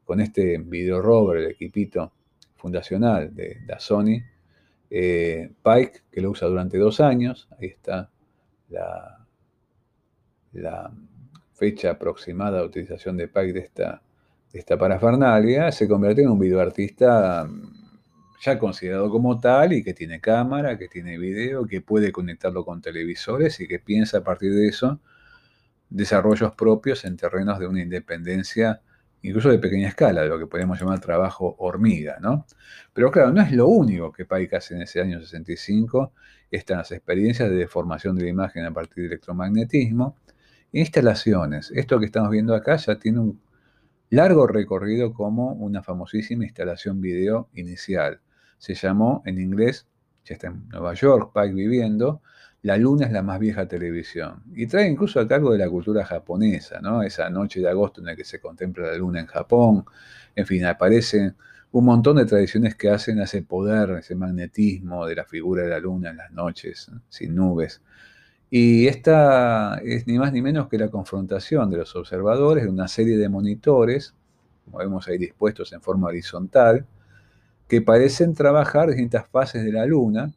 con este video rover, el equipito fundacional de la Sony, eh, Pike, que lo usa durante dos años, ahí está la, fecha aproximada de utilización de Pike de esta, de esta parafernalia, se convierte en un videoartista mm, ya considerado como tal y que tiene cámara, que tiene video, que puede conectarlo con televisores y que piensa a partir de eso desarrollos propios en terrenos de una independencia incluso de pequeña escala, de lo que podemos llamar trabajo hormiga, ¿no? Pero claro, no es lo único que Pike hace en ese año 65, están las experiencias de deformación de la imagen a partir de electromagnetismo, instalaciones. Esto que estamos viendo acá ya tiene un largo recorrido como una famosísima instalación video inicial. Se llamó en inglés, ya está en Nueva York, Pike viviendo, la luna es la más vieja televisión. Y trae incluso a cargo de la cultura japonesa. Esa noche de agosto en la que se contempla la luna en Japón. En fin, aparecen un montón de tradiciones que hacen ese poder, ese magnetismo de la figura de la luna en las noches, sin nubes. Y esta es ni más ni menos que la confrontación de los observadores de una serie de monitores, como vemos ahí dispuestos en forma horizontal, que parecen trabajar distintas fases de la luna,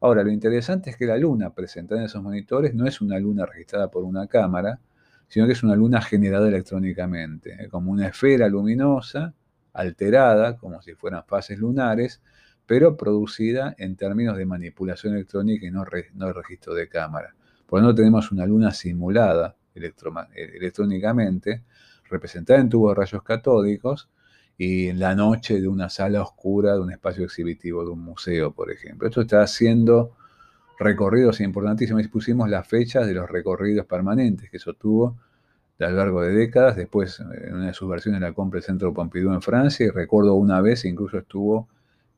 Ahora, lo interesante es que la luna presentada en esos monitores no es una luna registrada por una cámara, sino que es una luna generada electrónicamente, ¿eh? como una esfera luminosa, alterada, como si fueran fases lunares, pero producida en términos de manipulación electrónica y no, de registro de cámara. Por lo tanto, tenemos una luna simulada electrónicamente, representada en tubos de rayos catódicos y en la noche de una sala oscura de un espacio exhibitivo de un museo, por ejemplo. Esto está haciendo recorridos importantísimos y pusimos las fechas de los recorridos permanentes que sostuvo a lo largo de décadas. Después, en una de sus versiones, la compra el Centro Pompidou en Francia y recuerdo una vez, incluso estuvo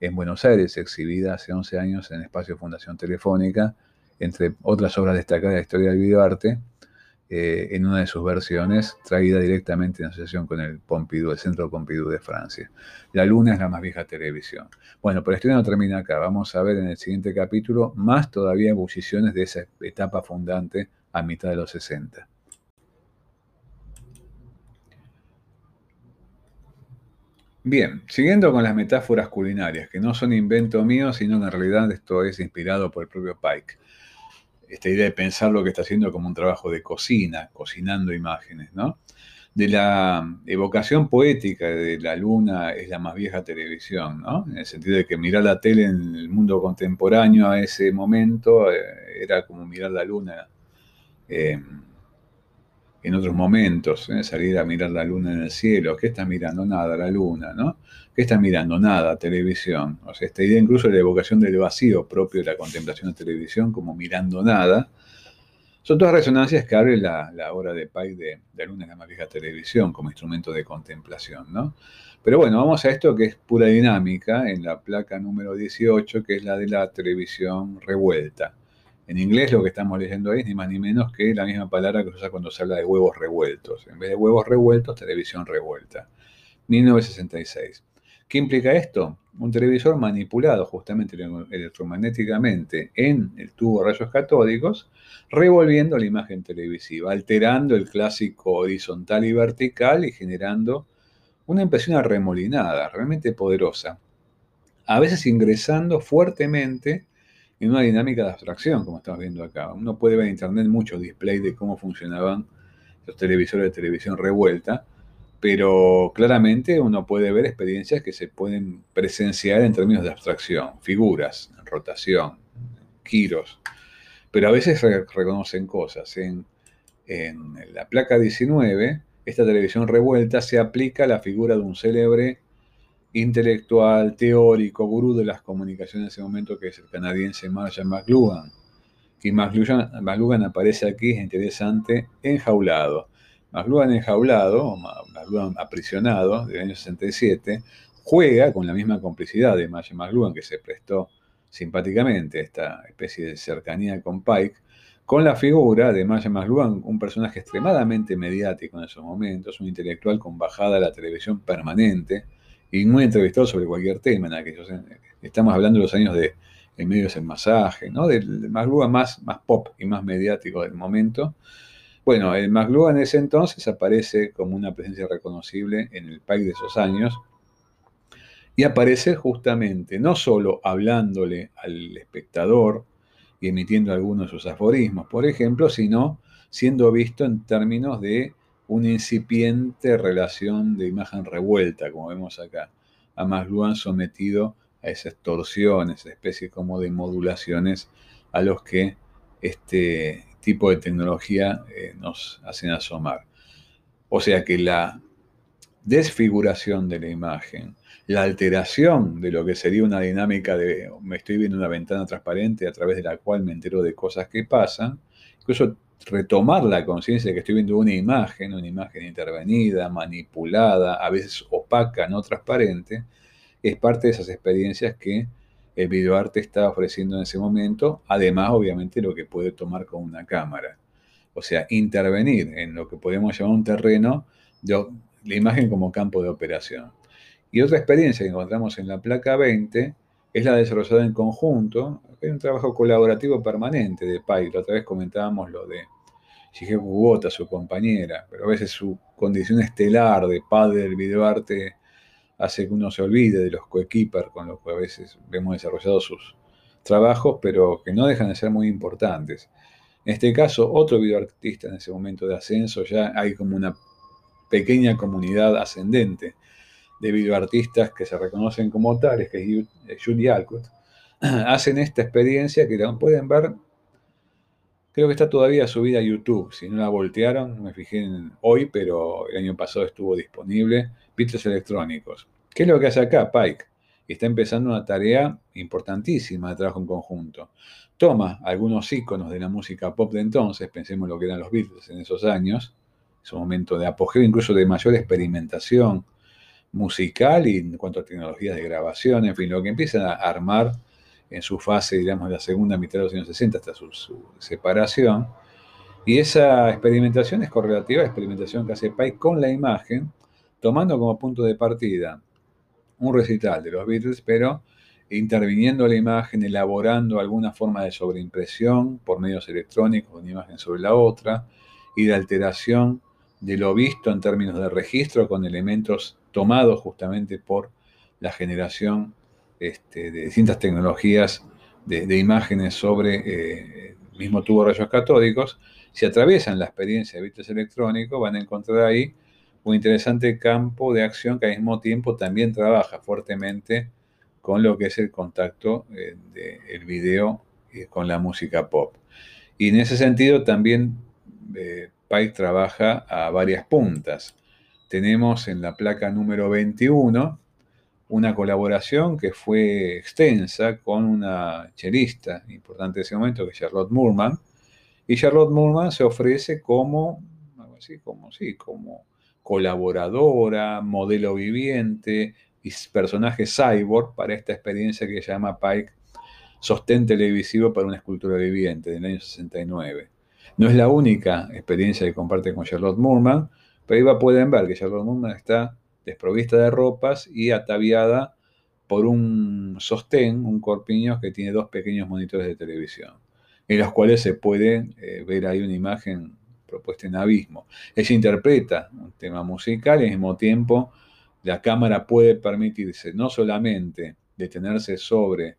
en Buenos Aires, exhibida hace 11 años en Espacio Fundación Telefónica, entre otras obras destacadas de la historia del videoarte, eh, en una de sus versiones, traída directamente en asociación con el Pompidou, el Centro Pompidou de Francia. La Luna es la más vieja televisión. Bueno, pero esto no termina acá. Vamos a ver en el siguiente capítulo más todavía ebulliciones de esa etapa fundante a mitad de los 60. Bien, siguiendo con las metáforas culinarias, que no son invento mío, sino en realidad esto es inspirado por el propio Pike esta idea de pensar lo que está haciendo como un trabajo de cocina, cocinando imágenes, ¿no? De la evocación poética de la luna es la más vieja televisión, ¿no? En el sentido de que mirar la tele en el mundo contemporáneo a ese momento eh, era como mirar la luna. Eh, en otros momentos, ¿eh? salir a mirar la luna en el cielo, ¿qué está mirando? Nada, la luna, ¿no? ¿Qué está mirando? Nada, televisión. O sea, esta idea incluso de la evocación del vacío propio de la contemplación de televisión como mirando nada, son todas resonancias que abre la, obra de Pike de, de Luna en la más vieja televisión como instrumento de contemplación, ¿no? Pero bueno, vamos a esto que es pura dinámica en la placa número 18, que es la de la televisión revuelta. En inglés lo que estamos leyendo ahí es ni más ni menos que la misma palabra que se usa cuando se habla de huevos revueltos. En vez de huevos revueltos, televisión revuelta. 1966. ¿Qué implica esto? Un televisor manipulado justamente electromagnéticamente en el tubo de rayos catódicos, revolviendo la imagen televisiva, alterando el clásico horizontal y vertical y generando una impresión arremolinada, realmente poderosa. A veces ingresando fuertemente en una dinámica de abstracción, como estamos viendo acá. Uno puede ver en internet muchos displays de cómo funcionaban los televisores de televisión revuelta, pero claramente uno puede ver experiencias que se pueden presenciar en términos de abstracción, figuras, rotación, giros, pero a veces reconocen cosas. En, la placa 19, esta televisión revuelta se aplica a la figura de un célebre intelectual, teórico, gurú de las comunicaciones en ese momento, que es el canadiense Marshall McLuhan. Y McLuhan, aparece aquí, es interesante, enjaulado. McLuhan enjaulado, McLuhan aprisionado, del año 67, juega con la misma complicidad de Marshall McLuhan, que se prestó simpáticamente a esta especie de cercanía con Pike, con la figura de Marshall McLuhan, un personaje extremadamente mediático en esos momentos, un intelectual con bajada a la televisión permanente, y muy entrevistado sobre cualquier tema en. Estamos hablando de los años de El medio masaje, ¿no? Del McLuhan más, más pop y más mediático del momento. Bueno, el McLuhan en ese entonces aparece como una presencia reconocible en el país de esos años y aparece justamente no solo hablándole al espectador y emitiendo algunos de sus aforismos, por ejemplo, sino siendo visto en términos de una incipiente relación de imagen revuelta, como vemos acá. A McLuhan sometido a esas torsiones, especie como de modulaciones a los que este tipo de tecnología eh, nos hacen asomar. O sea que la desfiguración de la imagen, la alteración de lo que sería una dinámica de me estoy viendo una ventana transparente a través de la cual me entero de cosas que pasan, incluso retomar la conciencia de que estoy viendo una imagen, una imagen intervenida, manipulada, a veces opaca, no transparente, es parte de esas experiencias que el videoarte está ofreciendo en ese momento, además obviamente lo que puede tomar con una cámara. O sea, intervenir en lo que podemos llamar un terreno de la imagen como campo de operación. Y otra experiencia que encontramos en la placa 20 es la desarrollada en conjunto. Hay un trabajo colaborativo permanente de Pai. La otra vez comentábamos lo de Shigeru Kubota, su compañera, pero a veces su condición estelar de padre del videoarte hace que uno se olvide de los coequiper con los que a veces vemos desarrollados sus trabajos, pero que no dejan de ser muy importantes. En este caso, otro videoartista en ese momento de ascenso, ya hay como una pequeña comunidad ascendente de videoartistas que se reconocen como tales, que es Julie Alcott, hacen esta experiencia que la pueden ver Creo que está todavía subida a YouTube. Si no la voltearon, me fijé en hoy, pero el año pasado estuvo disponible. Beatles electrónicos. ¿Qué es lo que hace acá Pike? Está empezando una tarea importantísima de trabajo en conjunto. Toma algunos iconos de la música pop de entonces, pensemos lo que eran los Beatles en esos años, es un momento de apogeo, incluso de mayor experimentación musical y en cuanto a tecnologías de grabación, en fin, lo que empiezan a armar en su fase, digamos, de la segunda mitad de los años 60 hasta su, separación. Y esa experimentación es correlativa a la experimentación que hace Pike con la imagen, tomando como punto de partida un recital de los Beatles, pero interviniendo la imagen, elaborando alguna forma de sobreimpresión por medios electrónicos, una imagen sobre la otra, y de alteración de lo visto en términos de registro con elementos tomados justamente por la generación este, de distintas tecnologías de, imágenes sobre eh, el mismo tubo de rayos catódicos, si atraviesan la experiencia de bits electrónicos, van a encontrar ahí un interesante campo de acción que al mismo tiempo también trabaja fuertemente con lo que es el contacto eh, del video eh, con la música pop. Y en ese sentido también Pike trabaja a varias puntas. Tenemos en la placa número 21 una colaboración que fue extensa con una chelista importante en ese momento, que es Charlotte Moorman. Y Charlotte Moorman se ofrece como, así, como, sí, como colaboradora, modelo viviente y personaje cyborg para esta experiencia que llama Pike Sostén Televisivo para una Escultura Viviente del año 69. No es la única experiencia que comparte con Charlotte Moorman, pero ahí pueden ver que Charlotte Moorman está desprovista de ropas y ataviada por un sostén, un corpiño que tiene dos pequeños monitores de televisión, en los cuales se puede eh, ver ahí una imagen propuesta en abismo. Ella interpreta un tema musical y al mismo tiempo la cámara puede permitirse no solamente detenerse sobre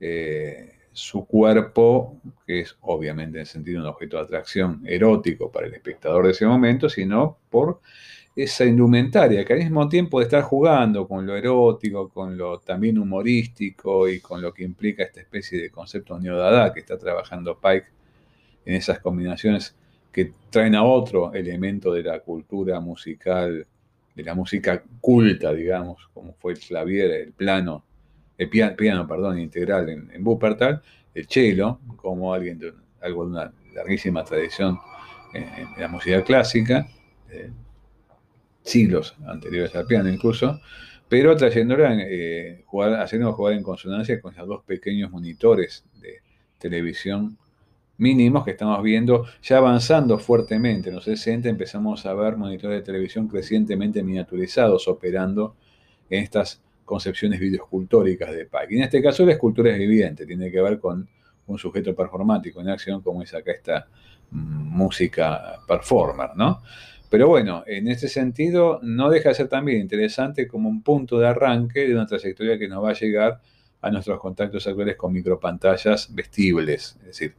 eh, su cuerpo, que es obviamente en sentido un objeto de atracción erótico para el espectador de ese momento, sino por esa indumentaria, que al mismo tiempo de estar jugando con lo erótico, con lo también humorístico y con lo que implica esta especie de concepto neodada que está trabajando Pike en esas combinaciones que traen a otro elemento de la cultura musical, de la música culta, digamos, como fue el clavier, el plano, el piano, perdón, integral en, en Wuppertal, el cello, como alguien de, algo de una larguísima tradición en, la música clásica, eh, siglos anteriores al piano incluso, pero trayéndola, eh, jugar, haciendo jugar en consonancia con esos dos pequeños monitores de televisión mínimos que estamos viendo, ya avanzando fuertemente en los 60, empezamos a ver monitores de televisión crecientemente miniaturizados operando en estas concepciones videoescultóricas de Pike. Y en este caso la escultura es evidente, tiene que ver con un sujeto performático en acción como es acá esta música performer, ¿no? Pero bueno, en ese sentido no deja de ser también interesante como un punto de arranque de una trayectoria que nos va a llegar a nuestros contactos actuales con micropantallas vestibles, es decir,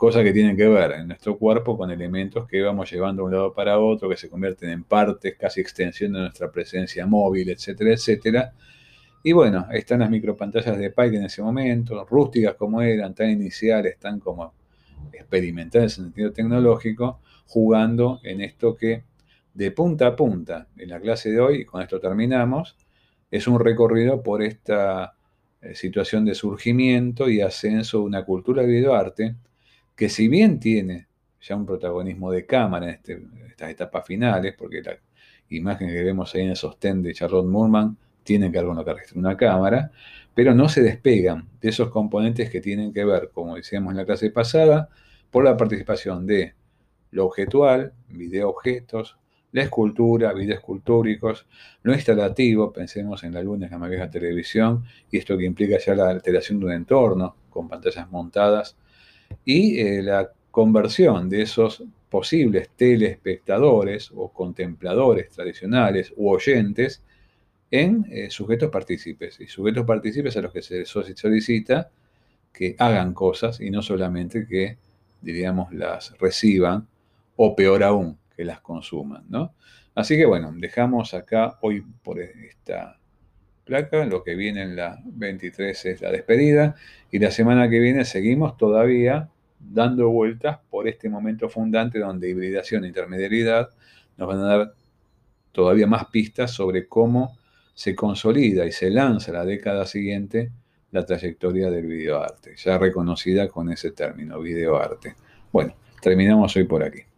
cosas que tienen que ver en nuestro cuerpo con elementos que vamos llevando de un lado para otro, que se convierten en partes, casi extensión de nuestra presencia móvil, etcétera, etcétera. Y bueno, están las micropantallas de Pike en ese momento, rústicas como eran, tan iniciales, tan como experimentales en el sentido tecnológico, jugando en esto que de punta a punta en la clase de hoy, y con esto terminamos, es un recorrido por esta eh, situación de surgimiento y ascenso de una cultura de videoarte que si bien tiene ya un protagonismo de cámara en, este, estas etapas finales, porque la imagen que vemos ahí en el sostén de Charlotte Moorman tiene que ver una cámara, pero no se despegan de esos componentes que tienen que ver, como decíamos en la clase pasada, por la participación de lo objetual, video objetos, la escultura, escultúricos, lo instalativo, pensemos en la luna, en la vieja televisión, y esto que implica ya la alteración de un entorno con pantallas montadas, y eh, la conversión de esos posibles telespectadores o contempladores tradicionales u oyentes en eh, sujetos partícipes, y sujetos partícipes a los que se solicita que hagan cosas y no solamente que, diríamos, las reciban, o peor aún, las consuman, ¿no? Así que bueno, dejamos acá hoy por esta placa, lo que viene en la 23 es la despedida y la semana que viene seguimos todavía dando vueltas por este momento fundante donde hibridación e intermediariedad nos van a dar todavía más pistas sobre cómo se consolida y se lanza la década siguiente la trayectoria del videoarte, ya reconocida con ese término, videoarte. Bueno, terminamos hoy por aquí.